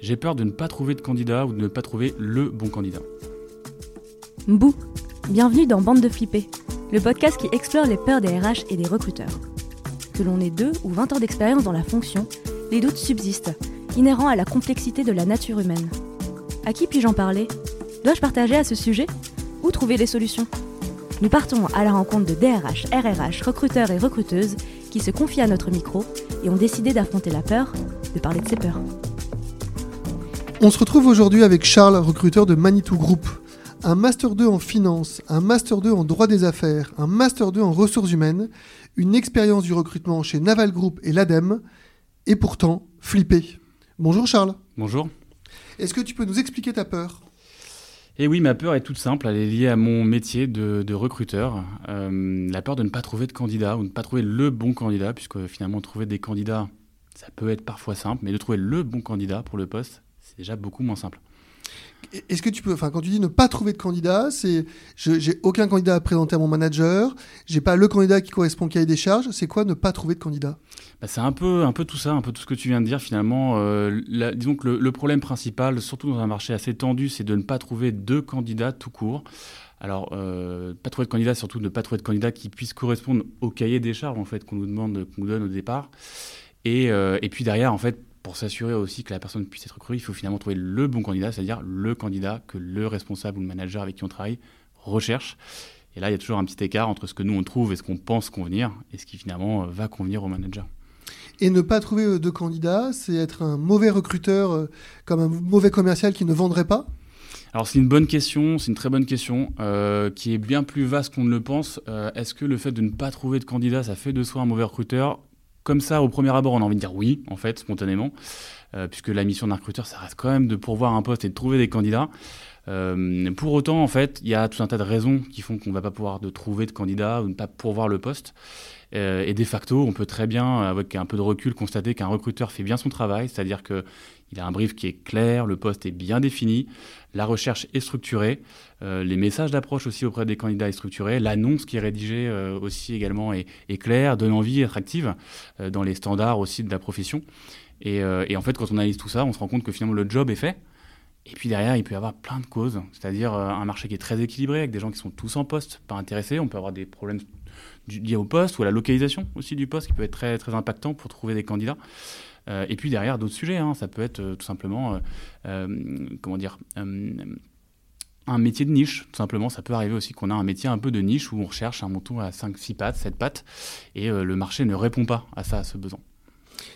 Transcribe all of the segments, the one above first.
J'ai peur de ne pas trouver de candidat ou de ne pas trouver le bon candidat. Mbou, bienvenue dans Bande de Flippés, le podcast qui explore les peurs des RH et des recruteurs. Que l'on ait deux ou 20 ans d'expérience dans la fonction, les doutes subsistent, inhérents à la complexité de la nature humaine. À qui puis-je en parler? Dois-je partager à ce sujet Ou trouver des solutions? Nous partons à la rencontre de DRH, RRH, recruteurs et recruteuses qui se confient à notre micro et ont décidé d'affronter la peur, de parler de ses peurs. On se retrouve aujourd'hui avec Charles, recruteur de Manitou Group. Un Master 2 en finance, un Master 2 en droit des affaires, un Master 2 en ressources humaines, une expérience du recrutement chez Naval Group et l'ADEME, et pourtant flippé. Bonjour Charles. Bonjour. Est-ce que tu peux nous expliquer ta peur? Eh oui, ma peur est toute simple, elle est liée à mon métier de, de recruteur. Euh, la peur de ne pas trouver de candidat ou de ne pas trouver le bon candidat, puisque finalement trouver des candidats, ça peut être parfois simple, mais de trouver le bon candidat pour le poste, déjà beaucoup moins simple. Est-ce que tu peux, enfin, quand tu dis ne pas trouver de candidat, c'est je j'ai aucun candidat à présenter à mon manager, j'ai pas le candidat qui correspond au cahier des charges. C'est quoi ne pas trouver de candidat? Bah, c'est un peu, un peu tout ça, un peu tout ce que tu viens de dire finalement. Euh, la- disons que le, le problème principal, surtout dans un marché assez tendu, c'est de ne pas trouver deux candidats tout court. Alors, euh, pas trouver de candidat, surtout ne pas trouver de candidat qui puisse correspondre au cahier des charges en fait qu'on nous demande, qu'on nous donne au départ. Et, euh, et puis derrière, en fait, pour s'assurer aussi que la personne puisse être recrutée, il faut finalement trouver le bon candidat, c'est-à-dire le candidat que le responsable ou le manager avec qui on travaille recherche. Et là, il y a toujours un petit écart entre ce que nous on trouve et ce qu'on pense convenir, et ce qui finalement euh, va convenir au manager. Et ne pas trouver euh, de candidat, c'est être un mauvais recruteur, euh, comme un mauvais commercial qui ne vendrait pas? Alors c'est une bonne question, c'est une très bonne question, euh, qui est bien plus vaste qu'on ne le pense. Euh, Est-ce que le fait de ne pas trouver de candidat, ça fait de soi un mauvais recruteur? Comme ça, au premier abord, on a envie de dire oui, en fait, spontanément, euh, puisque la mission d'un recruteur, ça reste quand même de pourvoir un poste et de trouver des candidats. Euh, pour autant, en fait, il y a tout un tas de raisons qui font qu'on ne va pas pouvoir trouver de candidats ou ne pas pourvoir le poste. Euh, et de facto, on peut très bien, avec un peu de recul, constater qu'un recruteur fait bien son travail, c'est-à-dire que il a un brief qui est clair, le poste est bien défini, la recherche est structurée, euh, les messages d'approche aussi auprès des candidats est structuré, l'annonce qui est rédigée euh, aussi également est, claire, donne envie, attractive, euh, dans les standards aussi de la profession. Et, en fait, quand on analyse tout ça, on se rend compte que finalement le job est fait. Et puis derrière, il peut y avoir plein de causes, c'est-à-dire un marché qui est très équilibré, avec des gens qui sont tous en poste, pas intéressés. On peut avoir des problèmes liés au poste ou à la localisation aussi du poste, qui peut être très, très impactant pour trouver des candidats. Euh, et puis derrière, d'autres sujets, hein, ça peut être euh, tout simplement, euh, comment dire, un métier de niche, tout simplement. Ça peut arriver aussi qu'on a un métier un peu de niche où on recherche un mouton à 5, 6 pattes, 7 pattes, et le marché ne répond pas à ça, à ce besoin.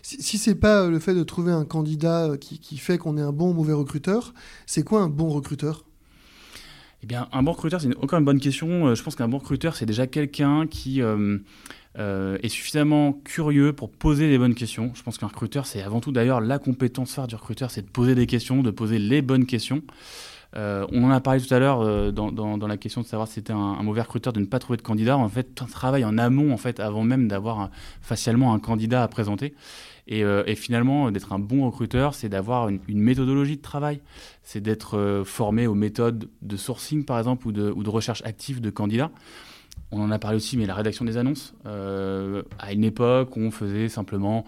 Si, si c'est pas le fait de trouver un candidat qui, qui fait qu'on est un bon ou mauvais recruteur, c'est quoi un bon recruteur? Eh bien, un bon recruteur, c'est encore une bonne question. Je pense qu'un bon recruteur, c'est déjà quelqu'un qui euh, est suffisamment curieux pour poser les bonnes questions. Je pense qu'un recruteur, c'est avant tout d'ailleurs la compétence phare du recruteur, c'est de poser des questions, de poser les bonnes questions. Euh, on en a parlé tout à l'heure euh, dans, dans- la question de savoir si c'était un, mauvais recruteur de ne pas trouver de candidat. En fait, un travail en amont, en fait, avant même d'avoir facialement un candidat à présenter. Et, finalement, d'être un bon recruteur, c'est d'avoir une, méthodologie de travail. C'est d'être formé aux méthodes de sourcing, par exemple, ou de recherche active de candidats. On en a parlé aussi, mais la rédaction des annonces. Euh, à une époque, on faisait simplement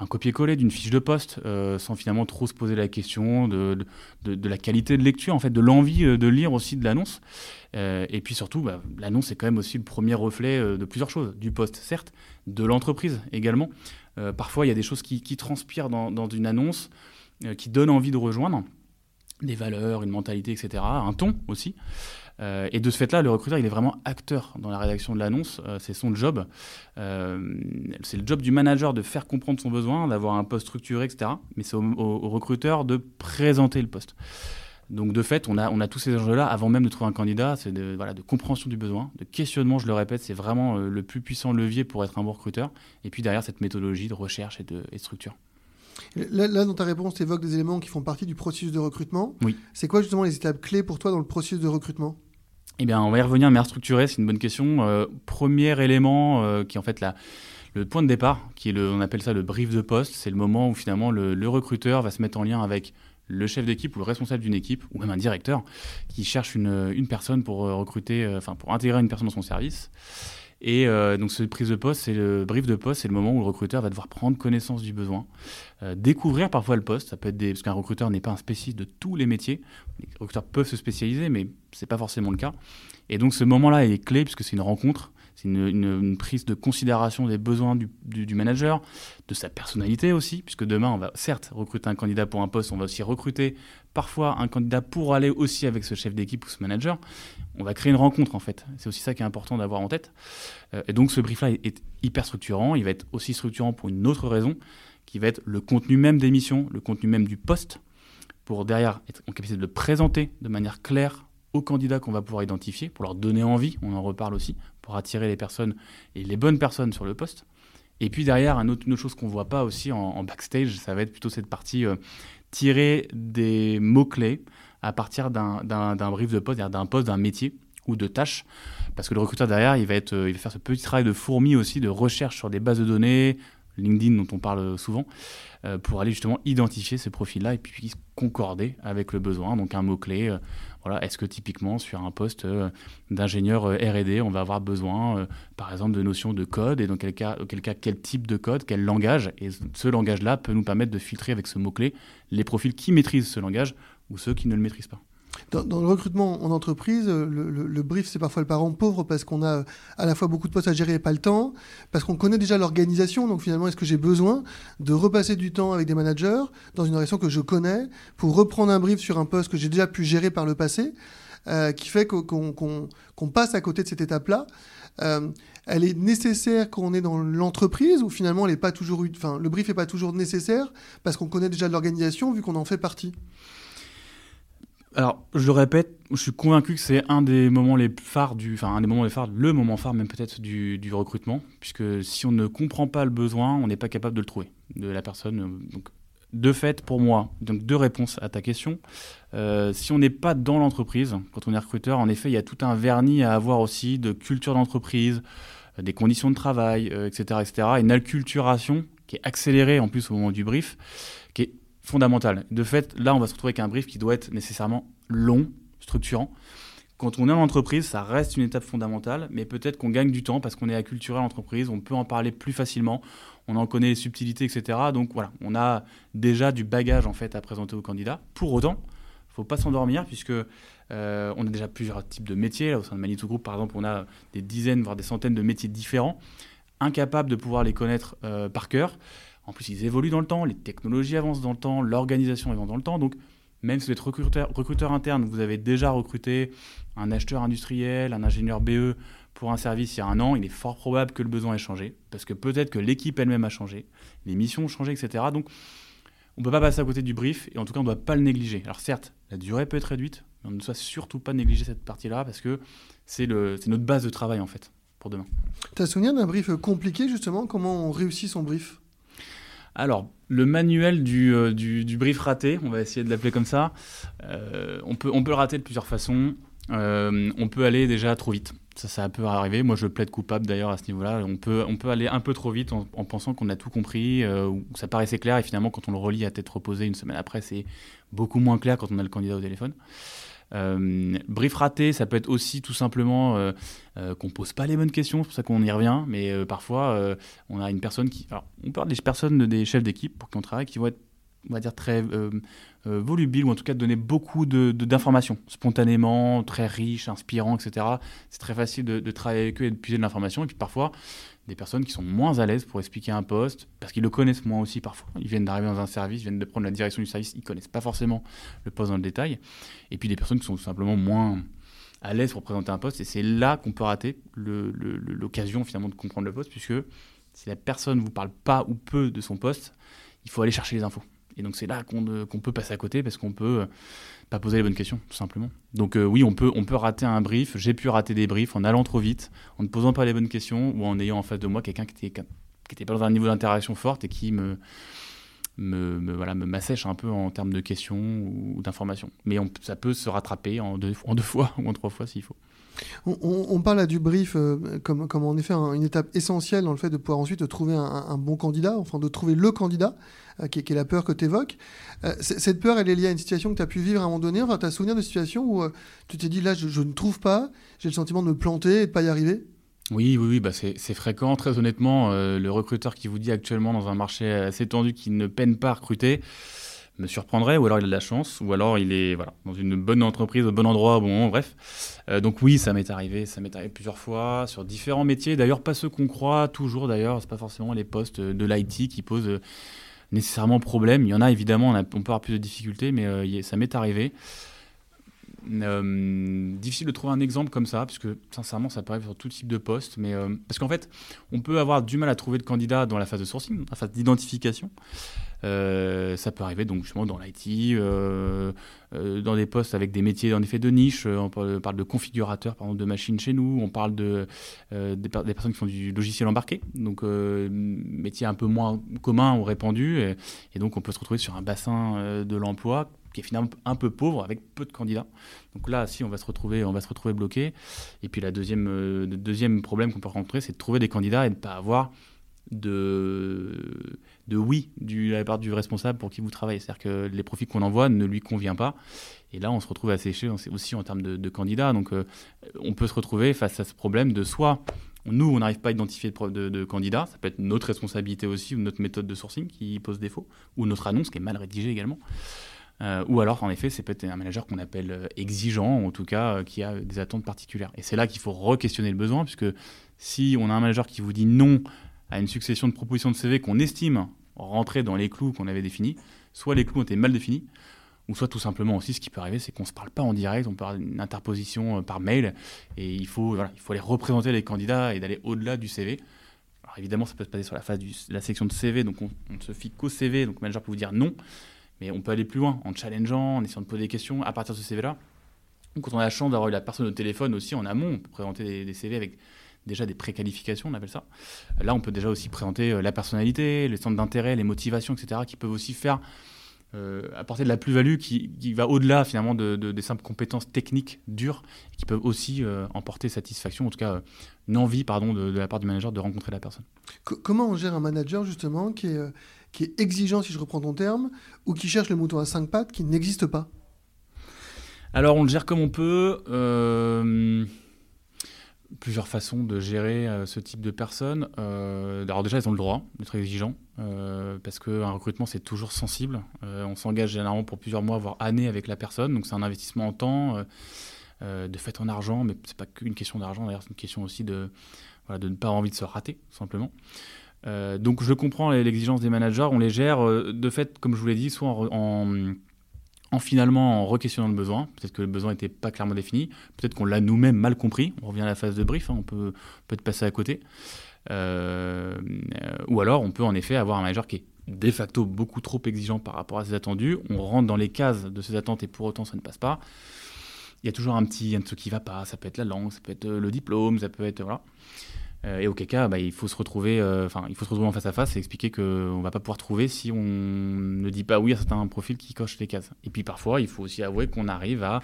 un copier-coller d'une fiche de poste, euh, sans finalement trop se poser la question de, la qualité de lecture, en fait, de l'envie euh, de lire aussi de l'annonce. Et puis surtout, bah, l'annonce est quand même aussi le premier reflet de plusieurs choses. Du poste, certes, de l'entreprise également. Parfois, il y a des choses qui, transpirent dans, une annonce, qui donnent envie de rejoindre. Des valeurs, une mentalité, etc. Un ton aussi. Euh, et de ce fait-là, le recruteur, il est vraiment acteur dans la rédaction de l'annonce. Euh, c'est son job. Euh, c'est le job du manager de faire comprendre son besoin, d'avoir un poste structuré, etc. Mais c'est au, au- au recruteur de présenter le poste. Donc de fait, on a, on a tous ces enjeux-là avant même de trouver un candidat. C'est de, voilà, de compréhension du besoin, de questionnement, je le répète, c'est vraiment euh, le plus puissant levier pour être un bon recruteur. Et puis derrière, cette méthodologie de recherche et de, et de structure. Là, là, dans ta réponse, tu évoques des éléments qui font partie du processus de recrutement. Oui. C'est quoi justement les étapes clés pour toi dans le processus de recrutement? Eh bien, on va y revenir, mais structuré, c'est une bonne question. Euh, premier élément euh, qui est en fait la, le point de départ, qui est le, on appelle ça le brief de poste, c'est le moment où finalement le, le recruteur va se mettre en lien avec le chef d'équipe ou le responsable d'une équipe, ou même un directeur, qui cherche une, une personne pour euh, recruter, enfin pour intégrer une personne dans son service. Et euh, donc, ce prise de poste, c'est le brief de poste, c'est le moment où le recruteur va devoir prendre connaissance du besoin, euh, découvrir parfois le poste. Ça peut être des... parce qu'un recruteur n'est pas un spécialiste de tous les métiers. Les recruteurs peuvent se spécialiser, mais c'est pas forcément le cas. Et donc, ce moment-là est clé puisque c'est une rencontre. C'est une, prise de considération des besoins du, manager, de sa personnalité aussi, puisque demain, on va certes recruter un candidat pour un poste, on va aussi recruter parfois un candidat pour aller aussi avec ce chef d'équipe ou ce manager. On va créer une rencontre en fait. C'est aussi ça qui est important d'avoir en tête. Euh, et donc ce brief-là est, est, hyper structurant. Il va être aussi structurant pour une autre raison, qui va être le contenu même des missions, le contenu même du poste, pour derrière être en capacité de le présenter de manière claire aux candidats qu'on va pouvoir identifier, pour leur donner envie, on en reparle aussi, pour attirer les personnes et les bonnes personnes sur le poste. Et puis derrière, une autre chose qu'on ne voit pas aussi en, backstage, ça va être plutôt cette partie euh, tirer des mots-clés à partir d'un brief de poste, d'un poste, d'un métier ou de tâches. Parce que le recruteur derrière, il va, être, il va faire ce petit travail de fourmi aussi, de recherche sur des bases de données, LinkedIn dont on parle souvent, euh, pour aller justement identifier ces profils-là et puis concorder avec le besoin. Donc un mot-clé, euh, voilà, est-ce que typiquement sur un poste euh, d'ingénieur R&D, on va avoir besoin, par exemple, de notions de code? Et dans quel quel cas, quel type de code, quel langage? Et ce langage-là peut nous permettre de filtrer avec ce mot-clé les profils qui maîtrisent ce langage ou ceux qui ne le maîtrisent pas. Dans, le recrutement en entreprise, le, le, brief, c'est parfois le parent pauvre parce qu'on a à la fois beaucoup de postes à gérer et pas le temps, parce qu'on connaît déjà l'organisation. Donc finalement, est-ce que j'ai besoin de repasser du temps avec des managers dans une organisation que je connais pour reprendre un brief sur un poste que j'ai déjà pu gérer par le passé, euh, qui fait qu'on qu qu passe à côté de cette étape-là euh, elle est nécessaire quand on est dans l'entreprise ou finalement elle est pas toujours, enfin le brief n'est pas toujours nécessaire parce qu'on connaît déjà l'organisation vu qu'on en fait partie? Alors, je le répète, je suis convaincu que c'est un des moments les phares du, enfin un des moments les phares, le moment phare même peut-être du, recrutement, puisque si on ne comprend pas le besoin, on n'est pas capable de le trouver de la personne. Donc, de fait, pour moi, donc deux réponses à ta question. Euh, si on n'est pas dans l'entreprise, quand on est recruteur, en effet, il y a tout un vernis à avoir aussi de culture d'entreprise, euh, des conditions de travail, euh, etc., etc. Une acculturation qui est accélérée en plus au moment du brief, fondamentale. De fait, là, on va se retrouver avec un brief qui doit être nécessairement long, structurant. Quand on est en entreprise, ça reste une étape fondamentale, mais peut-être qu'on gagne du temps parce qu'on est acculturé à l'entreprise, on peut en parler plus facilement, on en connaît les subtilités, etc. Donc voilà, on a déjà du bagage en fait à présenter aux candidats. Pour autant, il ne faut pas s'endormir puisque euh, on a déjà plusieurs types de métiers. Au sein de Manitou Group, par exemple, on a des dizaines, voire des centaines de métiers différents, incapables de pouvoir les connaître euh, par cœur. En plus, ils évoluent dans le temps, les technologies avancent dans le temps, l'organisation avance dans le temps. Donc, même si vous êtes recruteur, recruteur interne, vous avez déjà recruté un acheteur industriel, un ingénieur BE pour un service il y a un an, il est fort probable que le besoin ait changé, parce que peut-être que l'équipe elle-même a changé, les missions ont changé, etc. Donc, on ne peut pas passer à côté du brief, et en tout cas, on ne doit pas le négliger. Alors certes, la durée peut être réduite, mais on ne doit surtout pas négliger cette partie-là, parce que c'est notre base de travail, en fait, pour demain. Tu as souvenir d'un brief compliqué, justement? Comment on réussit son brief? Alors, le manuel du, euh, du, du, brief raté, on va essayer de l'appeler comme ça, euh, on, peut, on peut le rater de plusieurs façons. Euh, on peut aller déjà trop vite. Ça, ça peut arriver. Moi, je plaide coupable d'ailleurs à ce niveau-là. On peut, on peut aller un peu trop vite en, en pensant qu'on a tout compris, ou ça paraissait clair, et finalement, quand on le relit à tête reposée une semaine après, c'est beaucoup moins clair quand on a le candidat au téléphone. Euh, brief raté, ça peut être aussi tout simplement euh, euh, qu'on pose pas les bonnes questions, c'est pour ça qu'on y revient, mais euh, parfois euh, on a une personne qui. Alors, on parle des personnes, des chefs d'équipe pour qui on travaille, qui vont être, on va dire, très euh, volubiles, ou en tout cas donner beaucoup d'informations, de, de, spontanément, très riches, inspirants, etc. C'est très facile de, de, travailler avec eux et de puiser de l'information, et puis parfois des personnes qui sont moins à l'aise pour expliquer un poste, parce qu'ils le connaissent moins aussi parfois. Ils viennent d'arriver dans un service, ils viennent de prendre la direction du service, ils connaissent pas forcément le poste dans le détail. Et puis des personnes qui sont tout simplement moins à l'aise pour présenter un poste, et c'est là qu'on peut rater l'occasion finalement de comprendre le poste, puisque si la personne ne vous parle pas ou peu de son poste, il faut aller chercher les infos. Et donc c'est là qu'on qu peut passer à côté, parce qu'on peut pas poser les bonnes questions, tout simplement. Donc euh, oui, on peut, on peut rater un brief. J'ai pu rater des briefs en allant trop vite, en ne posant pas les bonnes questions, ou en ayant en face de moi quelqu'un qui était, qui pas dans un niveau d'interaction forte et qui me, me, me, voilà, me m'assèche un peu en termes de questions ou d'informations. Mais on, ça peut se rattraper en deux, en deux fois ou en trois fois s'il faut. On, parle là du brief euh, comme, comme en effet un, une étape essentielle dans le fait de pouvoir ensuite trouver un, bon candidat, enfin de trouver le candidat, euh, qui, est la peur que tu évoques. Euh, cette peur, elle est liée à une situation que tu as pu vivre à un moment donné. Enfin, tu as souvenir de situation où tu t'es dit là, je, ne trouve pas, j'ai le sentiment de me planter et de pas y arriver? Oui, oui, oui bah c'est fréquent. Très honnêtement, le recruteur qui vous dit actuellement dans un marché assez tendu qu'il ne peine pas à recruter, me surprendrait, ou alors il a de la chance, ou alors il est voilà, dans une bonne entreprise, au bon endroit, bon, bref. Euh, donc oui, ça m'est arrivé, ça m'est arrivé plusieurs fois, sur différents métiers, d'ailleurs pas ceux qu'on croit toujours, d'ailleurs, c'est pas forcément les postes de l'IT qui posent euh, nécessairement problème. Il y en a évidemment, on, peut avoir plus de difficultés, mais euh, ça m'est arrivé. difficile de trouver un exemple comme ça, puisque sincèrement, ça peut arriver sur tout type de poste. Mais, parce qu'en fait, on peut avoir du mal à trouver de candidats dans la phase de sourcing, la phase d'identification. Euh, ça peut arriver donc justement dans l'IT, euh, euh, dans des postes avec des métiers en effet de niche. On parle de configurateurs de machines chez nous. On parle de, des, personnes qui font du logiciel embarqué, donc métier un peu moins commun ou répandu. Et, et, donc on peut se retrouver sur un bassin de l'emploi qui est finalement un peu pauvre avec peu de candidats. Donc là, si on va se retrouver, on va se retrouver bloqué. Et puis la deuxième, le deuxième problème qu'on peut rencontrer, c'est de trouver des candidats et de ne pas avoir de, de oui de la part du responsable pour qui vous travaillez. C'est-à-dire que les profils qu'on envoie ne lui convient pas. Et là, on se retrouve asséché aussi en termes de, candidats. Donc, euh, on peut se retrouver face à ce problème de soit nous, on n'arrive pas à identifier de, de, candidats, ça peut être notre responsabilité aussi ou notre méthode de sourcing qui pose défaut, ou notre annonce qui est mal rédigée également. Euh, ou alors, en effet, c'est peut-être un manager qu'on appelle euh, exigeant, en tout cas, qui a des attentes particulières. Et c'est là qu'il faut re-questionner le besoin, puisque si on a un manager qui vous dit non à une succession de propositions de CV qu'on estime rentrer dans les clous qu'on avait définis, soit les clous ont été mal définis, ou soit tout simplement aussi ce qui peut arriver, c'est qu'on ne se parle pas en direct, on avoir une interposition euh, par mail, et il faut, voilà, il faut aller représenter les candidats et d'aller au-delà du CV. Alors évidemment, ça peut se passer sur la phase de la section de CV, donc on, ne se fie qu'au CV, donc le manager peut vous dire non, mais on peut aller plus loin en challengeant, en essayant de poser des questions à partir de ce CV-là. Quand on a la chance d'avoir eu la personne au téléphone aussi en amont, on peut présenter des, des CV avec déjà des préqualifications, on appelle ça. Là, on peut déjà aussi présenter euh, la personnalité, les centres d'intérêt, les motivations, etc., qui peuvent aussi faire euh, apporter de la plus-value qui, va au-delà finalement de, des simples compétences techniques dures, qui peuvent aussi euh, emporter satisfaction, en tout cas une envie pardon, de, la part du manager de rencontrer la personne. comment on gère un manager justement qui est, qui est exigeant, si je reprends ton terme, ou qui cherche le mouton à cinq pattes qui n'existe pas? Alors on le gère comme on peut plusieurs façons de gérer euh, ce type de personnes. Euh, alors déjà, elles ont le droit d'être exigeants, euh, parce qu'un recrutement, c'est toujours sensible. on s'engage généralement pour plusieurs mois, voire années avec la personne, donc c'est un investissement en temps, de fait en argent, mais c'est pas qu'une question d'argent, d'ailleurs, c'est une question aussi de, de ne pas avoir envie de se rater, tout simplement. donc je comprends l'exigence des managers, on les gère de fait, comme je vous l'ai dit, soit en finalement en requestionnant le besoin. Peut-être que le besoin n'était pas clairement défini. Peut-être qu'on l'a nous-mêmes mal compris. On revient à la phase de brief, hein, on peut peut-être passer à côté. Euh, ou alors on peut en effet avoir un manager qui est de facto beaucoup trop exigeant par rapport à ses attendus. On rentre dans les cases de ses attentes et pour autant ça ne passe pas. Il y a toujours un petit un truc qui va pas. Ça peut être la langue, ça peut être le diplôme, ça peut être voilà. Euh, et auquel cas, bah, il faut se retrouver, euh, enfin, il faut se retrouver en face à face et expliquer qu'on va pas pouvoir trouver si on ne dit pas oui à certains profils qui cochent les cases. Et puis parfois, il faut aussi avouer qu'on arrive à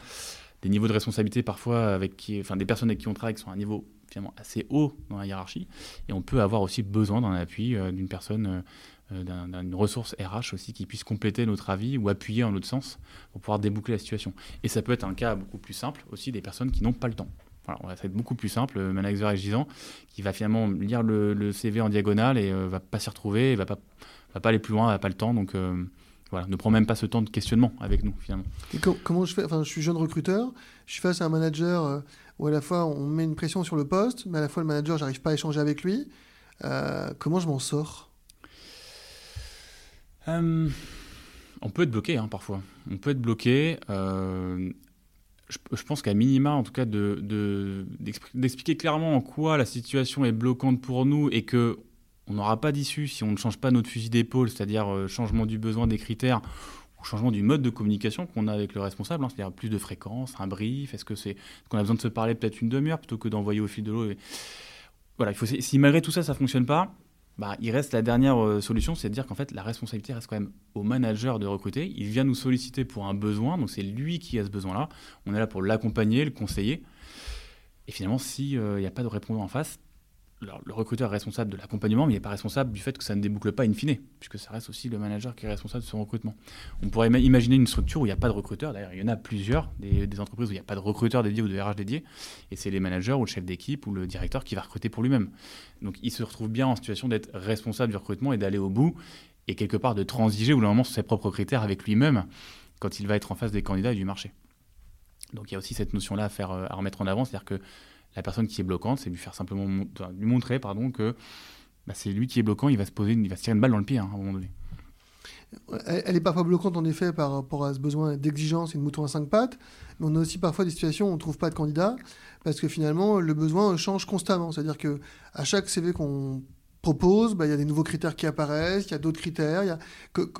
des niveaux de responsabilité parfois avec enfin, des personnes avec qui on travaille qui sont à un niveau finalement assez haut dans la hiérarchie. Et on peut avoir aussi besoin d'un appui euh, d'une personne, d'une ressource RH aussi qui puisse compléter notre avis ou appuyer en notre sens pour pouvoir déboucler la situation. Et ça peut être un cas beaucoup plus simple aussi des personnes qui n'ont pas le temps on va faire beaucoup plus simple, le manager exigeant, qui va finalement lire le, CV en diagonale et euh, va pas s'y retrouver, et va pas, va pas aller plus loin, n'a pas le temps, donc euh, voilà, ne prend même pas ce temps de questionnement avec nous finalement. comment je fais? Enfin, je suis jeune recruteur, je suis face à un manager euh, où à la fois on met une pression sur le poste, mais à la fois le manager, j'arrive pas à échanger avec lui. comment je m'en sors? On peut être bloqué hein, parfois. On peut être bloqué je, pense qu'à minima, en tout cas, d'expliquer clairement en quoi la situation est bloquante pour nous et que on n'aura pas d'issue si on ne change pas notre fusil d'épaule, c'est-à-dire euh, changement du besoin des critères ou changement du mode de communication qu'on a avec le responsable, hein, c'est-à-dire plus de fréquence, un brief, est-ce que c'est qu'on a besoin de se parler peut-être une demi-heure plutôt que d'envoyer au fil de l'eau. Voilà, il si malgré tout ça, ça fonctionne pas, bah, il reste la dernière euh, solution, c'est de dire qu'en fait, la responsabilité reste quand même au manager de recruter. Il vient nous solliciter pour un besoin, donc c'est lui qui a ce besoin-là. On est là pour l'accompagner, le conseiller. Et finalement, s'il n'y euh, a pas de répondant en face, le recruteur est responsable de l'accompagnement, mais il n'est pas responsable du fait que ça ne déboucle pas in fine, puisque ça reste aussi le manager qui est responsable de son recrutement. On pourrait imaginer une structure où il n'y a pas de recruteur, d'ailleurs il y en a plusieurs, des, entreprises où il n'y a pas de recruteur dédié ou de RH dédié, et c'est les managers ou le chef d'équipe ou le directeur qui va recruter pour lui-même. Donc il se retrouve bien en situation d'être responsable du recrutement et d'aller au bout, et quelque part de transiger ou moment sur ses propres critères avec lui-même quand il va être en face des candidats et du marché. Donc il y a aussi cette notion-là à, faire, euh, à remettre en avant, c'est-à-dire que la personne qui est bloquante, c'est lui faire simplement lui montrer pardon, que bah, c'est lui qui est bloquant, il va se poser, il va se tirer une balle dans le pied hein, à un moment donné. Elle est parfois bloquante en effet par rapport à ce besoin d'exigence et de mouton à cinq pattes, mais on a aussi parfois des situations où on ne trouve pas de candidat parce que finalement le besoin change constamment. C'est-à-dire que à chaque CV qu'on propose, bah, il y a des nouveaux critères qui apparaissent, il y a d'autres critères. Y a...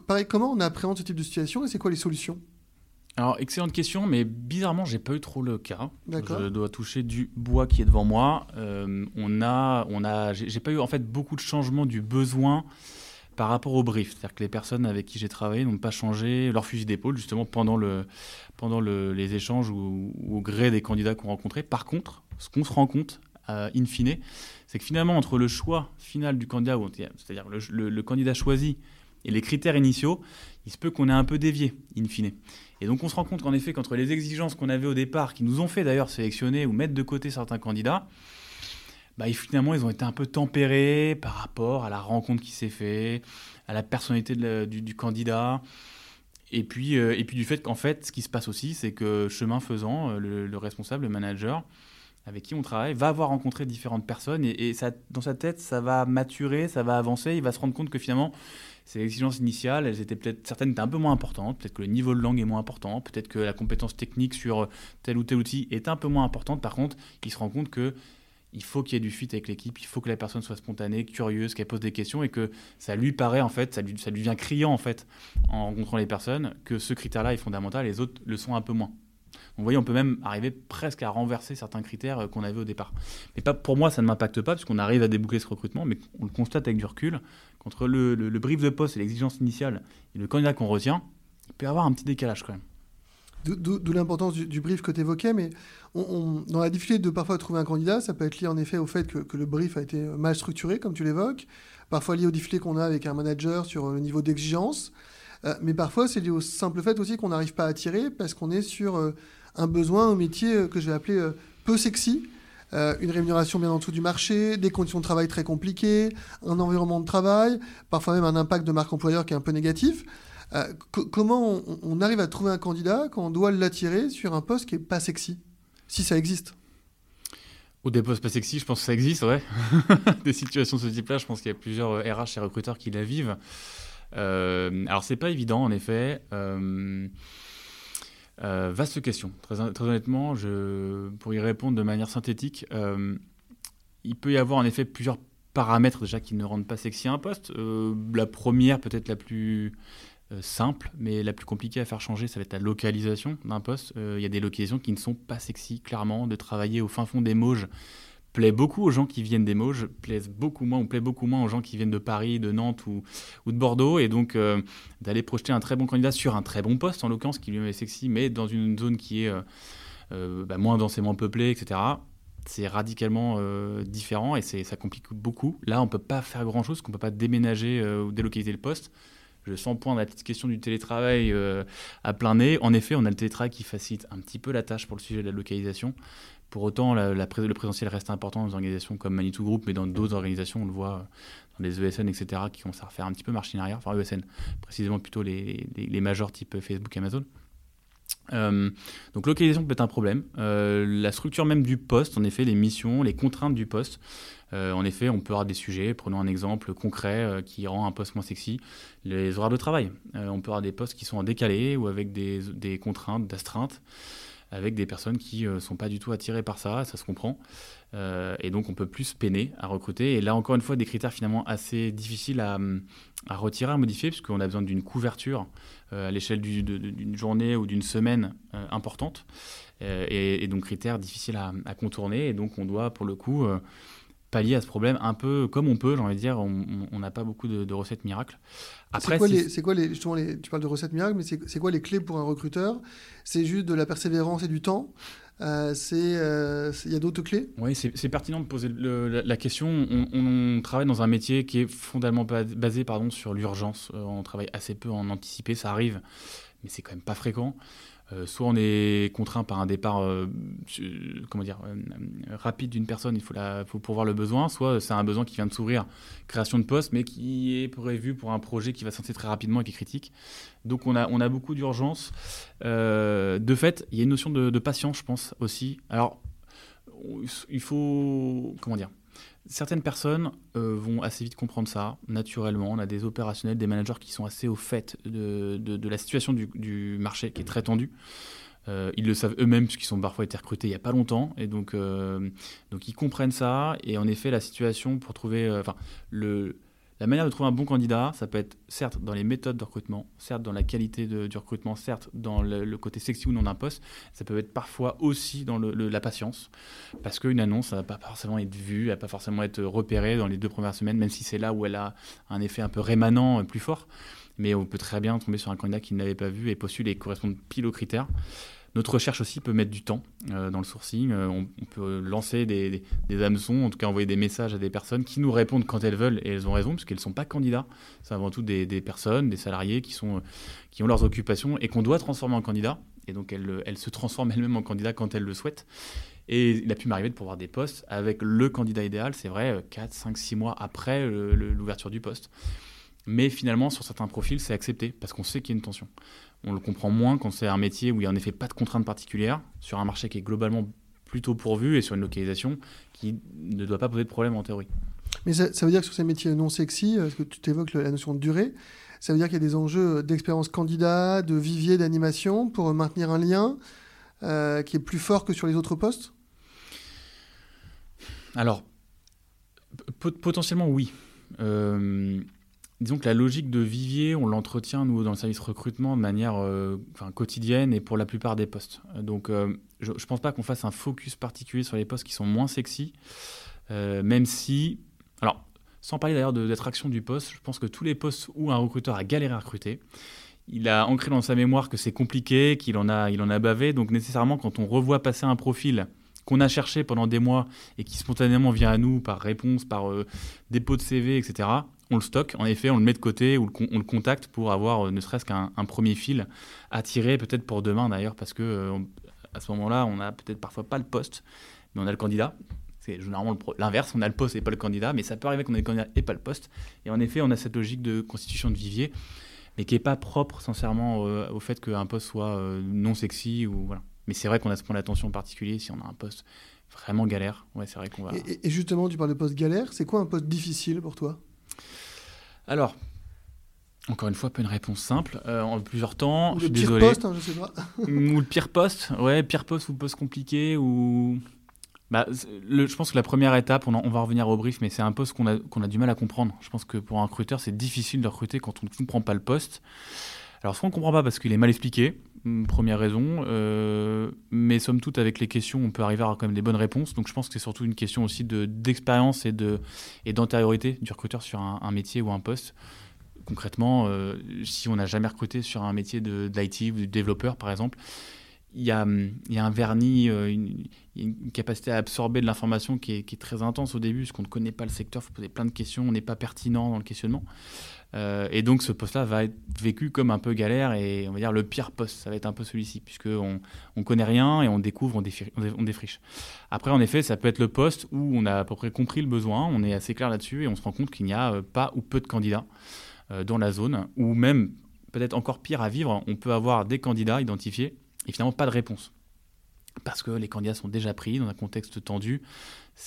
pareil, comment on appréhende ce type de situation et c'est quoi les solutions? Alors, excellente question, mais bizarrement, j'ai pas eu trop le cas. Je dois toucher du bois qui est devant moi. Euh, on a, on a, j'ai pas eu en fait beaucoup de changements du besoin par rapport au brief. C'est-à-dire que les personnes avec qui j'ai travaillé n'ont pas changé leur fusil d'épaule justement pendant, le, pendant le, les échanges ou, au gré des candidats qu'on rencontrait. Par contre, ce qu'on se rend compte, euh, in fine, c'est que finalement, entre le choix final du candidat, c'est-à-dire le, le, candidat choisi et les critères initiaux, il se peut qu'on ait un peu dévié, in fine. Et donc on se rend compte qu'en effet, qu'entre les exigences qu'on avait au départ, qui nous ont fait d'ailleurs sélectionner ou mettre de côté certains candidats, bah, finalement, ils ont été un peu tempérés par rapport à la rencontre qui s'est faite, à la personnalité du, candidat. Et puis, euh, et puis du fait qu'en fait, ce qui se passe aussi, c'est que chemin faisant, euh, le, responsable, le manager, avec qui on travaille, va avoir rencontré différentes personnes et, dans sa tête, ça va maturer, ça va avancer. Il va se rendre compte que finalement, ces exigences initiales, elles étaient peut-être certaines étaient un peu moins importantes, peut-être que le niveau de langue est moins important, peut-être que la compétence technique sur tel ou tel outil est un peu moins importante. Par contre, il se rend compte que il faut qu'il y ait du fit avec l'équipe, il faut que la personne soit spontanée, curieuse, qu'elle pose des questions et que ça lui paraît en fait, ça lui, ça lui devient criant en fait en rencontrant les personnes que ce critère-là est fondamental, les autres le sont un peu moins. Vous voyez, on peut même arriver presque à renverser certains critères euh, qu'on avait au départ. Mais pas, pour moi, ça ne m'impacte pas, puisqu'on arrive à déboucler ce recrutement, mais on le constate avec du recul. Qu'entre le, brief de poste et l'exigence initiale et le candidat qu'on retient, il peut y avoir un petit décalage quand même. D'où l'importance du, brief que tu évoquais, mais on, dans la difficulté de parfois trouver un candidat, ça peut être lié en effet au fait que, que le brief a été mal structuré, comme tu l'évoques, parfois lié aux difficultés qu'on a avec un manager sur le niveau d'exigence, euh, mais parfois c'est lié au simple fait aussi qu'on n'arrive pas à attirer parce qu'on est sur euh, un besoin, un métier euh, que je vais appeler euh, peu sexy. Euh, une rémunération bien en dessous du marché, des conditions de travail très compliquées, un environnement de travail, parfois même un impact de marque employeur qui est un peu négatif. comment on, arrive à trouver un candidat quand on doit l'attirer sur un poste qui n'est pas sexy, si ça existe? Ou des postes pas sexy, je pense que ça existe, ouais. des situations de ce type-là, je pense qu'il y a plusieurs RH et recruteurs qui la vivent. Euh, alors, c'est pas évident, en effet. Vaste question. Très, honnêtement, je, pour y répondre de manière synthétique, euh, il peut y avoir en effet plusieurs paramètres déjà qui ne rendent pas sexy un poste. Euh, la première, peut-être la plus simple, mais la plus compliquée à faire changer, ça va être la localisation d'un poste. Il y a des localisations qui ne sont pas sexy, clairement, de travailler au fin fond des Mauges plaît beaucoup aux gens qui viennent des Mauges, plaise beaucoup moins, plaît beaucoup moins aux gens qui viennent de Paris, de Nantes ou, ou de Bordeaux. Et donc, euh, d'aller projeter un très bon candidat sur un très bon poste, en l'occurrence, qui lui est sexy, mais dans une zone qui est euh, euh, bah, moins densément peuplée, etc., c'est radicalement différent et ça complique beaucoup. Là, on ne peut pas faire grand-chose, qu'on ne peut pas déménager ou délocaliser le poste. Je sens point la petite question du télétravail à plein nez. En effet, on a le télétravail qui facilite un petit peu la tâche pour le sujet de la localisation. Pour autant, le présentiel reste important dans des organisations comme Manitou Group, mais dans d'autres organisations, on le voit dans les ESN, etc., qui commencent à refaire un petit peu marche arrière. Enfin, ESN, précisément plutôt les, les, majors type Facebook, Amazon. Euh, donc localisation peut être un problème. Euh, la structure même du poste, en effet, les missions, les contraintes du poste. Euh, en effet, on peut avoir des sujets. Prenons un exemple concret qui rend un poste moins sexy. Les horaires de travail. on peut avoir des postes qui sont en décalé ou avec des, contraintes d'astreinte avec des personnes qui ne euh, sont pas du tout attirées par ça, ça se comprend. Euh, et donc on peut plus peiner à recruter. Et là encore une fois, des critères finalement assez difficiles à, à retirer, à modifier, puisqu'on a besoin d'une couverture euh, à l'échelle d'une journée ou d'une semaine importante. Et, donc critères difficiles à, contourner. Et donc on doit pour le coup pallier à ce problème un peu comme on peut, j'ai envie de dire. On n'a pas beaucoup de, recettes miracles. Après, c'est quoi, les, justement les, tu parles de recettes miracles, mais c'est quoi les clés pour un recruteur? C'est juste de la persévérance et du temps euh, euh, il y a d'autres clés? Oui, c'est pertinent de poser la, question. On, travaille dans un métier qui est fondamentalement basé pardon, sur l'urgence. Euh, on travaille assez peu en anticipé, ça arrive, mais c'est quand même pas fréquent. Euh, soit on est contraint par un départ euh, comment dire, euh, rapide d'une personne, il faut, pourvoir le besoin, soit c'est un besoin qui vient de s'ouvrir, création de poste, mais qui est prévu pour un projet qui va sortir très rapidement et qui est critique. Donc on a, on a beaucoup d'urgence. de fait, il y a une notion de, de patience, je pense, aussi. Alors, il faut, comment dire, Certaines personnes euh, vont assez vite comprendre ça, naturellement. On a des opérationnels, des managers qui sont assez au fait de, de, la situation du, du, marché qui est très tendue. Euh, ils le savent eux-mêmes puisqu'ils sont parfois été recrutés il n'y a pas longtemps. Et donc, euh, donc ils comprennent ça. Et en effet, la situation pour trouver... Le, la manière de trouver un bon candidat, ça peut être certes dans les méthodes de recrutement, certes dans la qualité du recrutement, certes dans le, côté sexy ou non d'un poste, ça peut être parfois aussi dans la patience, parce qu'une annonce, ça va pas forcément être vue, elle va pas forcément être repérée dans les deux premières semaines, même si c'est là où elle a un effet un peu rémanent plus fort. Mais on peut très bien tomber sur un candidat qui ne l'avait pas vu et postule et correspond pile aux critères. Notre recherche aussi peut mettre du temps euh, dans le sourcing. Euh, on, peut lancer des, hameçons, en tout cas envoyer des messages à des personnes qui nous répondent quand elles veulent, et elles ont raison, parce qu'elles ne sont pas candidats. C'est avant tout des, personnes, des salariés qui, sont, qui ont leurs occupations et qu'on doit transformer en candidats. Et donc elles, elles se transforment elles-mêmes en candidats quand elles le souhaitent. Et il a pu m'arriver de pouvoir des postes avec le candidat idéal, c'est vrai, 4, 5, 6 mois après l'ouverture du poste. Mais finalement, sur certains profils, c'est accepté parce qu'on sait qu'il y a une tension. On le comprend moins quand c'est un métier où il n'y a en effet pas de contraintes particulières, sur un marché qui est globalement plutôt pourvu et sur une localisation qui ne doit pas poser de problème en théorie. Mais ça, veut dire que sur ces métiers non sexy, parce que tu t'évoques la notion de durée, ça veut dire qu'il y a des enjeux d'expérience candidat, de vivier, d'animation pour maintenir un lien euh, qui est plus fort que sur les autres postes? Alors, potentiellement oui. Euh, disons que la logique de vivier, on l'entretient, nous, dans le service recrutement, de manière euh, quotidienne et pour la plupart des postes. Donc, euh, je ne pense pas qu'on fasse un focus particulier sur les postes qui sont moins sexy, euh, même si... Alors, sans parler d'ailleurs de l'attraction du poste, je pense que tous les postes où un recruteur a galéré à recruter, il a ancré dans sa mémoire que c'est compliqué, qu'il en, a, en a bavé. Donc, nécessairement, quand on revoit passer un profil qu'on a cherché pendant des mois et qui spontanément vient à nous par réponse, par dépôt de CV, etc., on le stocke, en effet, on le met de côté ou on le contacte pour avoir euh, ne serait-ce qu'un premier fil à tirer, peut-être pour demain d'ailleurs, parce que euh, à ce moment-là, on n'a peut-être parfois pas le poste, mais on a le candidat. C'est généralement l'inverse, on a le poste et pas le candidat, mais ça peut arriver qu'on ait le candidat et pas le poste. Et en effet, on a cette logique de constitution de vivier, mais qui n'est pas propre, sincèrement, euh, au fait qu'un poste soit non sexy ou voilà. Mais c'est vrai qu'on a ce point d'attention particulier si on a un poste vraiment galère. Ouais, c'est vrai qu'on va. Et, et, justement, tu parles de poste galère. C'est quoi un poste difficile pour toi? Alors, encore une fois, pas une réponse simple. Euh, en plusieurs temps, ou je le pire poste, hein, je sais pas. ou le pire poste, ouais, pire poste ou poste compliqué ou. Bah, je pense que la première étape, on, va revenir au brief, mais c'est un poste qu'on a, qu'on a du mal à comprendre. Je pense que pour un recruteur, c'est difficile de recruter quand on ne comprend pas le poste. Alors, soit on ne comprend pas parce qu'il est mal expliqué, première raison, euh, mais somme toute, avec les questions, on peut arriver à quand même des bonnes réponses. Donc, je pense que c'est surtout une question aussi d'expérience et d'antériorité du recruteur sur un, métier ou un poste. Concrètement, euh, si on n'a jamais recruté sur un métier de, d'IT ou de développeur, par exemple, il y, a, un vernis, euh, une, capacité à absorber de l'information qui est, très intense au début, parce qu'on ne connaît pas le secteur, il faut poser plein de questions, on n'est pas pertinent dans le questionnement. Euh, et donc ce poste-là va être vécu comme un peu galère et on va dire le pire poste, ça va être un peu celui-ci, puisqu'on ne connaît rien et on découvre, on, défriche. Après, en effet, ça peut être le poste où on a à peu près compris le besoin, on est assez clair là-dessus et on se rend compte qu'il n'y a euh, pas ou peu de candidats dans la zone, ou même, peut-être encore pire à vivre, on peut avoir des candidats identifiés et finalement pas de réponse parce que les candidats sont déjà pris dans un contexte tendu.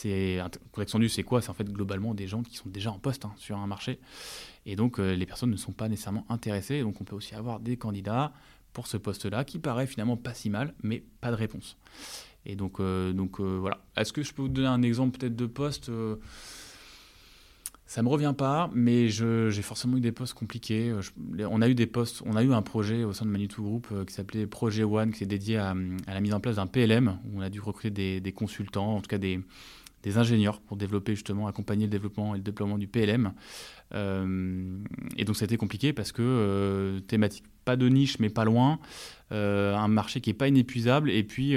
Un contexte tendu, c'est quoi? C'est en fait globalement des gens qui sont déjà en poste hein, sur un marché, et donc euh, les personnes ne sont pas nécessairement intéressées. Donc on peut aussi avoir des candidats pour ce poste-là qui paraît finalement pas si mal, mais pas de réponse. Et donc, euh, donc euh, voilà. Est-ce que je peux vous donner un exemple peut-être de poste ça me revient pas, mais j'ai forcément eu des postes compliqués. on a eu des postes, on a eu un projet au sein de Manitou Group euh, qui s'appelait Projet One, qui est dédié à, la mise en place d'un PLM, où on a dû recruter des, consultants, en tout cas des, des ingénieurs pour développer justement, accompagner le développement et le déploiement du PLM. et donc ça a été compliqué parce que thématique pas de niche mais pas loin, un marché qui n'est pas inépuisable et puis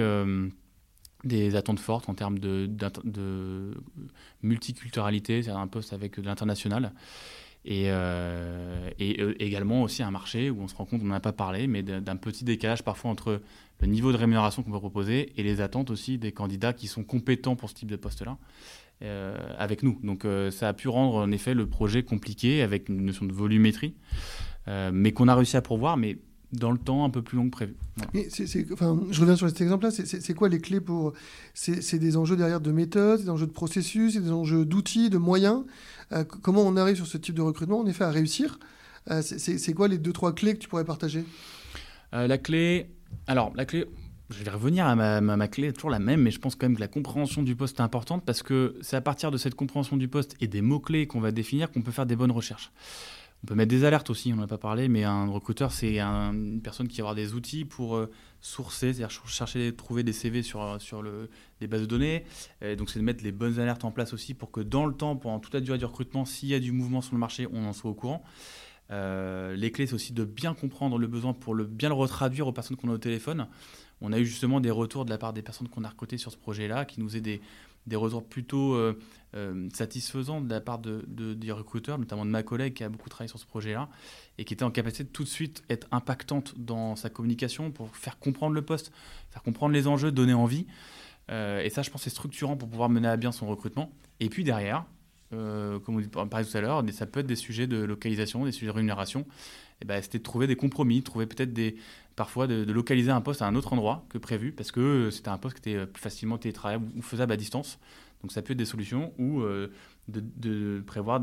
des attentes fortes en termes de, multiculturalité, c'est un poste avec de l'international. Et, euh, euh, également aussi un marché où on se rend compte, on n'en a pas parlé, mais d'un petit décalage parfois entre le niveau de rémunération qu'on peut proposer et les attentes aussi des candidats qui sont compétents pour ce type de poste-là euh, avec nous. Donc ça a pu rendre en effet le projet compliqué avec une notion de volumétrie, mais qu'on a réussi à pourvoir. Mais dans le temps un peu plus long que prévu. enfin, je reviens sur cet exemple-là. C'est quoi les clés pour C'est des enjeux derrière de méthode, des enjeux de processus, des enjeux d'outils, de moyens. Euh, comment on arrive sur ce type de recrutement, en effet, à réussir euh, C'est quoi les deux trois clés que tu pourrais partager? Euh, La clé, alors la clé. Je vais revenir à ma, ma, ma, clé, toujours la même, mais je pense quand même que la compréhension du poste est importante parce que c'est à partir de cette compréhension du poste et des mots-clés qu'on va définir qu'on peut faire des bonnes recherches. On peut mettre des alertes aussi, on n'en a pas parlé, mais un recruteur, c'est une personne qui va avoir des outils pour euh, sourcer, c'est-à-dire chercher, trouver des CV sur, euh, sur le, des bases de données. donc, c'est de mettre les bonnes alertes en place aussi pour que dans le temps, pendant toute la durée du recrutement, s'il y a du mouvement sur le marché, on en soit au courant. Euh, les clés, c'est aussi de bien comprendre le besoin pour le, bien le retraduire aux personnes qu'on a au téléphone. On a eu justement des retours de la part des personnes qu'on a recrutées sur ce projet-là, qui nous aient des, des retours plutôt euh, euh, satisfaisants de la part de, des recruteurs, notamment de ma collègue qui a beaucoup travaillé sur ce projet-là et qui était en capacité de tout de suite être impactante dans sa communication pour faire comprendre le poste, faire comprendre les enjeux, donner envie. Euh, et ça, je pense, c'est structurant pour pouvoir mener à bien son recrutement. Et puis derrière, comme on parlait tout à l'heure, ça peut être des sujets de localisation, des sujets de rémunération. Et ben, c'était de trouver des compromis, de trouver peut-être des, parfois de, localiser un poste à un autre endroit que prévu, parce que euh, c'était un poste qui était euh, plus facilement télétravaillable ou faisable à distance. Donc ça peut être des solutions, ou euh, de, prévoir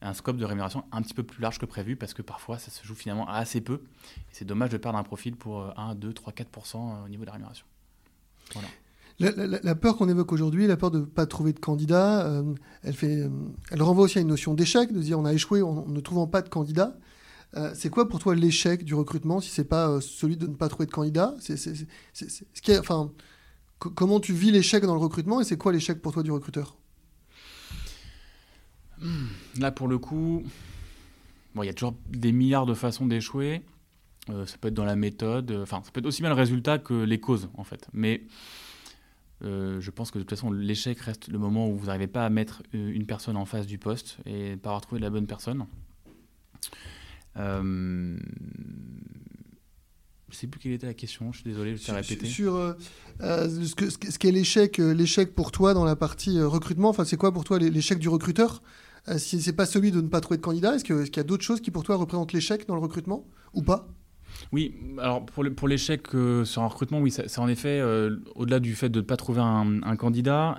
un scope de rémunération un petit peu plus large que prévu, parce que parfois ça se joue finalement à assez peu. c'est dommage de perdre un profil pour 1, 2, 3, 4% au niveau de la rémunération. La, peur qu'on évoque aujourd'hui, la peur de ne pas trouver de candidat, elle, renvoie aussi à une notion d'échec, de dire on a échoué en ne trouvant pas de candidat. Euh, c'est quoi pour toi l'échec du recrutement si c'est pas euh, celui de ne pas trouver de candidat? Enfin, Comment tu vis l'échec dans le recrutement et c'est quoi l'échec pour toi du recruteur? Hmm, Là, pour le coup, bon, il y a toujours des milliards de façons d'échouer. Euh, ça peut être dans la méthode, enfin, ça peut être aussi bien le résultat que les causes, en fait. Mais je pense que de toute façon, l'échec reste le moment où vous n'arrivez pas à mettre une personne en face du poste et pas avoir trouvé la bonne personne. Euh, je ne sais plus quelle était la question, je suis désolé, je t'ai répété. Sur euh, euh, ce qu'est ce qu l'échec, l'échec pour toi dans la partie recrutement, enfin, c'est quoi pour toi l'échec du recruteur? Si c'est pas celui de ne pas trouver de candidat, est-ce qu'il y a d'autres choses qui pour toi représentent l'échec dans le recrutement? Ou pas? Oui, alors pour l'échec sur un recrutement, oui, c'est en effet, au-delà du fait de ne pas trouver un, candidat,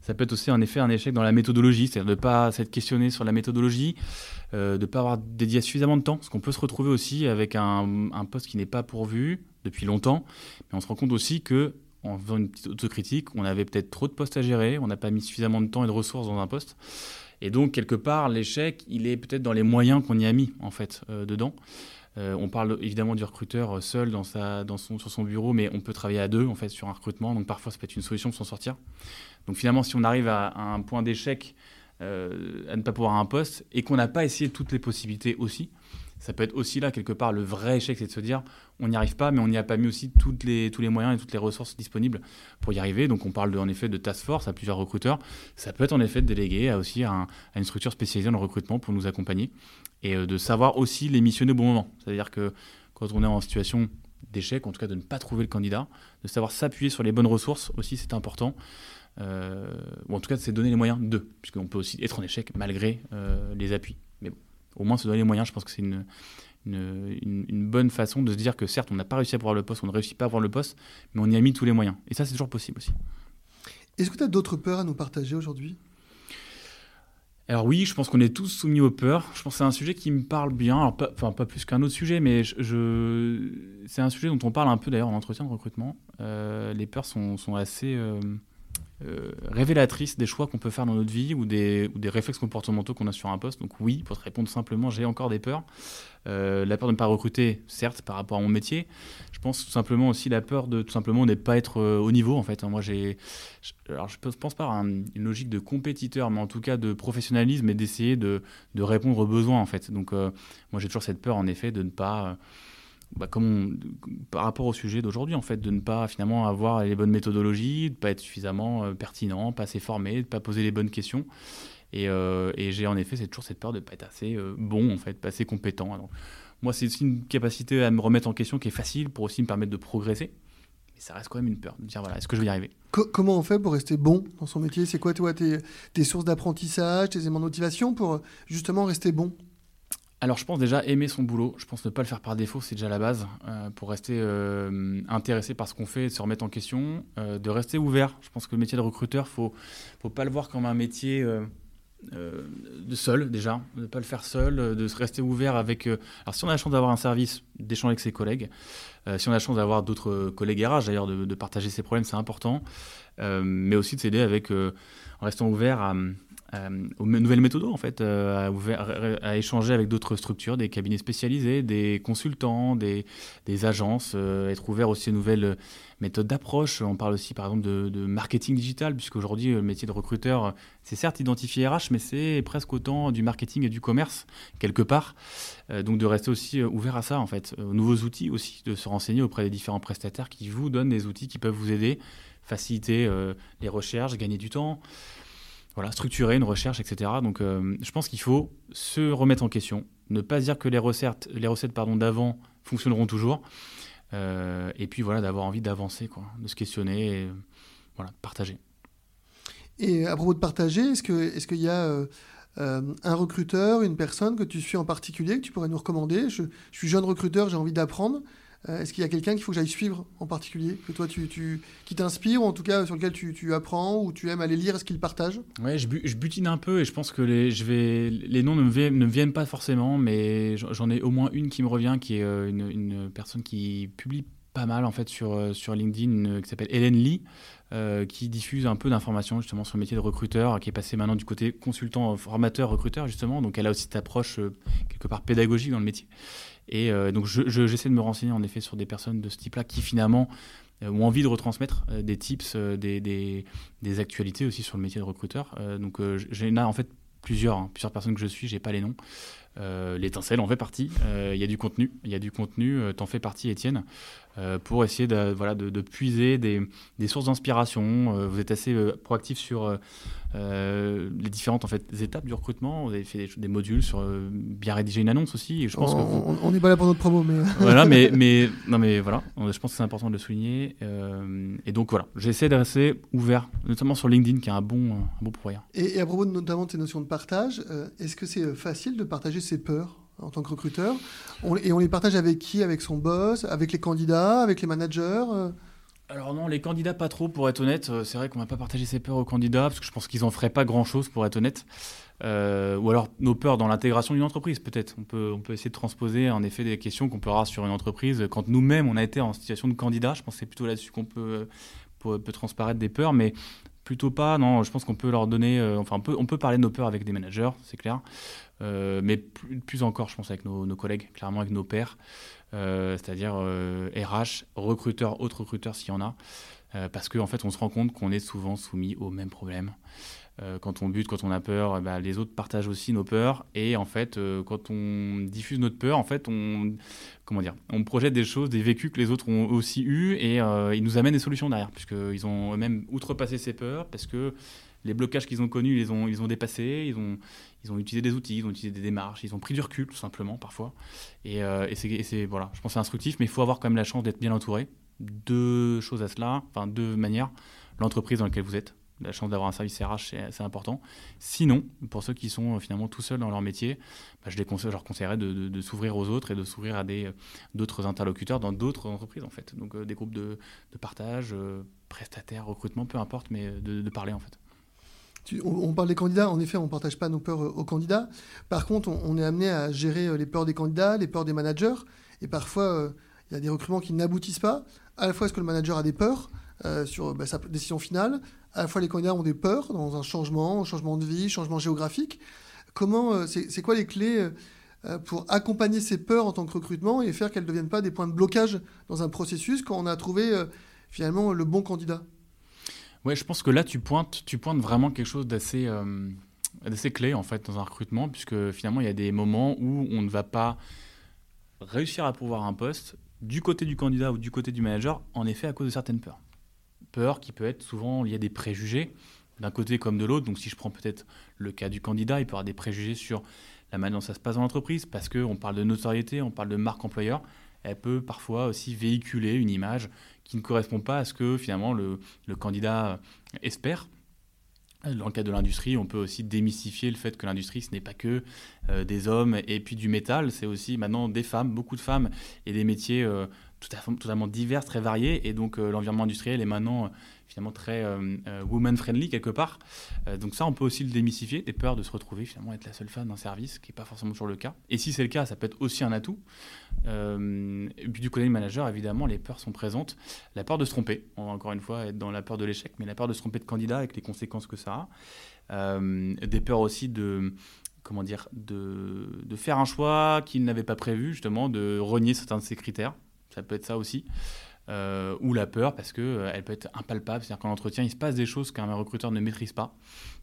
ça peut être aussi en effet un échec dans la méthodologie, c'est-à-dire de ne pas s'être questionné sur la méthodologie, euh, de ne pas avoir dédié suffisamment de temps, parce qu'on peut se retrouver aussi avec un, poste qui n'est pas pourvu depuis longtemps, mais on se rend compte aussi que en faisant une petite autocritique, on avait peut-être trop de postes à gérer, on n'a pas mis suffisamment de temps et de ressources dans un poste. Et donc, quelque part, l'échec, il est peut-être dans les moyens qu'on y a mis, en fait, euh, dedans. Euh, on parle évidemment du recruteur seul dans sa, dans son, sur son bureau, mais on peut travailler à deux, en fait, sur un recrutement. Donc, parfois, ça peut être une solution pour s'en sortir. Donc, finalement, si on arrive à un point d'échec euh, à ne pas pouvoir un poste et qu'on n'a pas essayé toutes les possibilités aussi. Ça peut être aussi là, quelque part, le vrai échec, c'est de se dire on n'y arrive pas, mais on n'y a pas mis aussi toutes les, tous les moyens et toutes les ressources disponibles pour y arriver. Donc on parle en effet de task force à plusieurs recruteurs. Ça peut être en effet de déléguer à aussi à, une structure spécialisée dans le recrutement pour nous accompagner et euh, de savoir aussi les missionner au bon moment. C'est-à-dire que quand on est en situation d'échec, en tout cas de ne pas trouver le candidat, de savoir s'appuyer sur les bonnes ressources aussi, c'est important. Euh, ou en tout cas, c'est donner les moyens de, puisqu'on peut aussi être en échec malgré euh, les appuis. Au moins se donner les moyens, je pense que c'est une, une, bonne façon de se dire que certes, on n'a pas réussi à avoir le poste, on ne réussit pas à avoir le poste, mais on y a mis tous les moyens. Et ça, c'est toujours possible aussi. Est-ce que tu as d'autres peurs à nous partager aujourd'hui? Alors oui, je pense qu'on est tous soumis aux peurs. Je pense que c'est un sujet qui me parle bien, pas, enfin pas plus qu'un autre sujet, mais je, c'est un sujet dont on parle un peu d'ailleurs en entretien de recrutement. Euh, les peurs sont, sont assez révélatrice des choix qu'on peut faire dans notre vie ou des, réflexes comportementaux qu'on a sur un poste. Donc oui, pour te répondre simplement, j'ai encore des peurs. Euh, la peur de ne pas recruter, certes, par rapport à mon métier. Je pense tout simplement aussi la peur de tout simplement ne pas être euh, au niveau. En fait, moi, j'ai, pense pas à une logique de compétiteur, mais en tout cas de professionnalisme et d'essayer de, de, répondre aux besoins. En fait, donc euh, moi, j'ai toujours cette peur, en effet, de ne pas bah, par rapport au sujet d'aujourd'hui, en fait, de ne pas finalement avoir les bonnes méthodologies, de ne pas être suffisamment pertinent, pas assez formé, de ne pas poser les bonnes questions. Euh, et, j'ai en effet toujours cette peur de ne pas être assez euh, bon, en fait, pas assez compétent. moi, c'est aussi une capacité à me remettre en question qui est facile pour aussi me permettre de progresser. Mais ça reste quand même une peur de dire voilà, est-ce que je vais y arriver? Comment on fait pour rester bon dans son métier? C'est quoi toi, tes, tes sources d'apprentissage, tes éléments de motivation pour justement rester bon? Alors je pense déjà aimer son boulot, je pense ne pas le faire par défaut, c'est déjà la base, euh, pour rester intéressé par ce qu'on fait, de se remettre en question, de rester ouvert. Je pense que le métier de recruteur, il faut, faut pas le voir comme un métier euh, de seul déjà, de ne pas le faire seul, euh, de se rester ouvert avec. Euh, alors si on a la chance d'avoir un service, d'échanger avec ses collègues, si on a la chance d'avoir d'autres collègues RH d'ailleurs, de, partager ses problèmes, c'est important, mais aussi de s'aider avec en restant ouvert à, aux nouvelles méthodes en fait, à, à, échanger avec d'autres structures, des cabinets spécialisés, des consultants, des, agences, être ouvert aussi aux nouvelles méthode d'approche. On parle aussi par exemple de, marketing digital, puisqu'aujourd'hui le métier de recruteur, c'est certes identifié RH, mais c'est presque autant du marketing et du commerce, quelque part. Euh, donc de rester aussi euh, ouvert à ça, en fait, aux nouveaux outils aussi, de se renseigner auprès des différents prestataires qui vous donnent des outils qui peuvent vous aider, faciliter euh, les recherches, gagner du temps. Voilà, structurer une recherche, etc. Donc, je pense qu'il faut se remettre en question, ne pas dire que les recettes, les recettes pardon, d'avant fonctionneront toujours, euh, et puis voilà, d'avoir envie d'avancer, quoi, de se questionner et voilà, partager. Et à propos de partager, est-ce qu'il est qu'il y a euh, euh, un recruteur, une personne que tu suis en particulier, que tu pourrais nous recommander? Je, suis jeune recruteur, j'ai envie d'apprendre. Euh, est-ce qu'il y a quelqu'un qu'il faut que j'aille suivre en particulier, que toi tu, qui t'inspire, ou en tout cas sur lequel tu, apprends, ou tu aimes aller lire ce qu'il partage? Ouais, je, butine un peu et je pense que les, je vais, les noms ne me, viennent, ne viennent pas forcément, mais j'en ai au moins une qui me revient, qui est euh, une, une personne qui publie pas mal en fait sur, euh, sur LinkedIn, qui s'appelle Hélène Lee, qui diffuse un peu d'informations justement sur le métier de recruteur, qui est passé maintenant du côté consultant, formateur, recruteur justement. Donc elle a aussi cette approche quelque part pédagogique dans le métier. Et euh, donc j'essaie de me renseigner en effet sur des personnes de ce type-là qui finalement euh, ont envie de retransmettre euh, des tips, des, actualités aussi sur le métier de recruteur. donc j'ai en fait plusieurs, hein, plusieurs personnes que je suis, j'ai pas les noms. L'étincelle en fait partie. Il y a du contenu, il y a du contenu. T'en fais partie, Étienne. Euh, pour essayer de, voilà, de, puiser des, des sources d'inspiration. Euh, vous êtes assez euh, proactif sur les différentes en fait, étapes du recrutement. Vous avez fait des, modules sur bien rédiger une annonce aussi. je pense on n'est pas là pour notre promo, mais... voilà, mais, mais, non, mais voilà, je pense que c'est important de le souligner. et donc voilà, j'essaie de rester ouvert, notamment sur LinkedIn, qui est un bon, un bon pourvoyeur. Et, et, à propos de, notamment de tes notions de partage, est-ce que c'est facile de partager ses peurs en tant que recruteur. et on les partage avec qui? Avec son boss? Avec les candidats? Avec les managers? Alors non, les candidats pas trop, pour être honnête. Euh, c'est vrai qu'on va pas partager ses peurs aux candidats, parce que je pense qu'ils en feraient pas grand-chose, pour être honnête. Euh, ou alors nos peurs dans l'intégration d'une entreprise, peut-être. On peut, on peut essayer de transposer en effet des questions qu'on peut avoir sur une entreprise quand nous-mêmes on a été en situation de candidat. Je pense que c'est plutôt là-dessus qu'on peut, peut, peut, transparaître des peurs, mais plutôt pas. Non, je pense qu'on peut leur donner. enfin, on peut, on peut parler de nos peurs avec des managers, c'est clair. Euh, mais plus, encore, je pense, avec nos, collègues, clairement avec nos pairs, euh, c'est-à-dire RH, euh, recruteurs, autres recruteurs s'il y en a, parce qu'en en fait, on se rend compte qu'on est souvent soumis aux mêmes problèmes. Quand on bute, quand on a peur, ben, les autres partagent aussi nos peurs. Et en fait, quand on diffuse notre peur, en fait, on, comment dire, on projette des choses, des vécus que les autres ont aussi eus, et ils nous amènent des solutions derrière, puisqu'ils ont eux-mêmes outrepassé ces peurs, parce que les blocages qu'ils ont connus, ils les ont, ils ont dépassés, ils ont, ils ont utilisé des outils, ils ont utilisé des démarches, ils ont pris du recul tout simplement parfois. Et, euh, c'est, voilà, je pense c'est instructif, mais il faut avoir quand même la chance d'être bien entouré. Deux choses à cela, enfin deux manières. L'entreprise dans laquelle vous êtes, la chance d'avoir un service RH, c'est, important. Sinon, pour ceux qui sont euh, finalement tout seuls dans leur métier, bah, je, les conseille, leur conseillerais de, s'ouvrir aux autres et de s'ouvrir à des, d'autres interlocuteurs dans d'autres entreprises en fait. Donc euh, des groupes de, partage, prestataires, recrutement, peu importe, mais de parler en fait on, parle des candidats, en effet, on ne partage pas nos peurs euh, aux candidats. Par contre, on, est amené à gérer euh, les peurs des candidats, les peurs des managers. Et parfois, euh, il y a des recrutements qui n'aboutissent pas. À la fois, est-ce que le manager a des peurs? Sur bah, sa décision finale. À la fois, les candidats ont des peurs dans un changement, changement de vie, changement géographique. Comment, c'est quoi les clés pour accompagner ces peurs en tant que recrutement et faire qu'elles ne deviennent pas des points de blocage dans un processus quand on a trouvé finalement le bon candidat? Ouais, je pense que là, tu pointes, tu pointes vraiment quelque chose d'assez assez clé en fait dans un recrutement, puisque finalement il y a des moments où on ne va pas réussir à pouvoir un poste du côté du candidat ou du côté du manager, en effet à cause de certaines peurs. Peurs qui peut être souvent liées à des préjugés, d'un côté comme de l'autre. Donc si je prends peut-être le cas du candidat, il peut avoir des préjugés sur la manière dont ça se passe dans l'entreprise, parce qu'on parle de notoriété, on parle de marque employeur. Elle peut parfois aussi véhiculer une image qui ne correspond pas à ce que finalement le, le candidat espère. Dans le cas de l'industrie, on peut aussi démystifier le fait que l'industrie, ce n'est pas que euh, des hommes et puis du métal, c'est aussi maintenant des femmes, beaucoup de femmes, et des métiers euh, totalement divers, très variés. Et donc euh, l'environnement industriel est maintenant finalement très euh, euh, woman-friendly quelque part. Euh, donc ça, on peut aussi le démystifier, des peurs de se retrouver finalement être la seule femme d'un service, ce qui n'est pas forcément toujours le cas. Et si c'est le cas, ça peut être aussi un atout. et puis du côté du manager, évidemment, les peurs sont présentes. La peur de se tromper, on va encore une fois être dans la peur de l'échec, mais la peur de se tromper de candidat avec les conséquences que ça a. des peurs aussi de comment dire, de, de faire un choix qu'il n'avait pas prévu, justement, de renier certains de ses critères. Ça peut être ça aussi. Euh, ou la peur parce qu'elle euh, peut être impalpable. C'est-à-dire qu'en entretien, il se passe des choses qu'un recruteur ne maîtrise pas,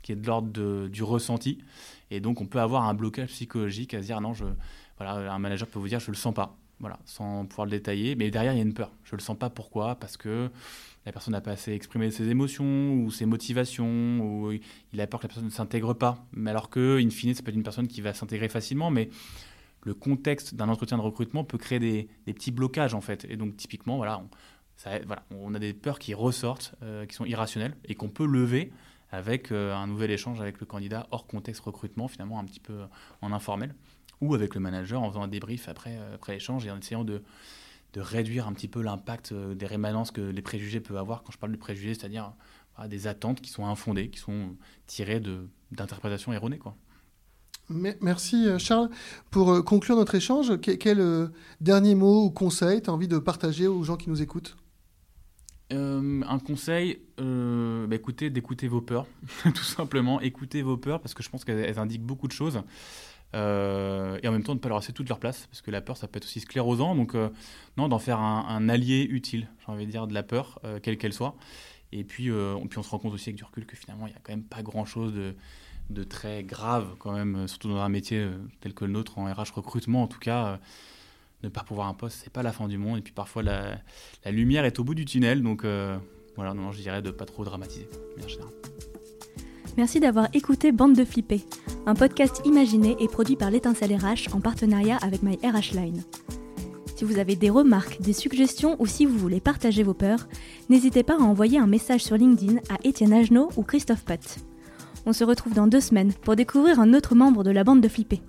qui est de l'ordre du ressenti. Et donc, on peut avoir un blocage psychologique à se dire non, voilà, un manager peut vous dire je le sens pas, voilà, sans pouvoir le détailler. Mais derrière, il y a une peur. Je le sens pas. Pourquoi? Parce que la personne n'a pas assez exprimé ses émotions ou ses motivations, ou il a peur que la personne ne s'intègre pas. Mais alors que, in fine, c'est peut être une personne qui va s'intégrer facilement, mais le contexte d'un entretien de recrutement peut créer des, petits blocages en fait. Et donc typiquement, voilà, on, a des peurs qui ressortent, euh, qui sont irrationnelles et qu'on peut lever avec euh, un nouvel échange avec le candidat hors contexte recrutement, finalement un petit peu en informel, ou avec le manager en faisant un débrief après, euh, après l'échange et en essayant de, de réduire un petit peu l'impact des rémanences que les préjugés peuvent avoir. Quand je parle de préjugés, c'est-à-dire des attentes qui sont infondées, qui sont tirées d'interprétations erronées. Quoi. Merci euh, Charles. Pour euh, conclure notre échange, quel euh, dernier mot ou conseil tu as envie de partager aux gens qui nous écoutent? Un conseil, bah, écoutez, d'écouter vos peurs, tout simplement. Écoutez vos peurs parce que je pense qu'elles indiquent beaucoup de choses. et en même temps, de ne pas leur laisser toute leur place parce que la peur, ça peut être aussi sclérosant. Donc, non, d'en faire un, allié utile, j'ai envie de dire, de la peur, quelle qu'elle soit. Et puis, puis, on se rend compte aussi avec du recul que finalement, il n'y a quand même pas grand-chose de de très grave quand même, euh, surtout dans un métier euh, tel que le nôtre en RH recrutement en tout cas. Euh, ne pas pouvoir un poste, c'est pas la fin du monde. Et puis parfois la, lumière est au bout du tunnel, donc voilà, non, je dirais de pas trop dramatiser. Merci d'avoir écouté Bande de Flipper, un podcast imaginé et produit par l'étincelle RH en partenariat avec My RH Line. Si vous avez des remarques, des suggestions ou si vous voulez partager vos peurs, n'hésitez pas à envoyer un message sur LinkedIn à Étienne Agenot ou Christophe Pott. On se retrouve dans deux semaines pour découvrir un autre membre de la bande de Flippé.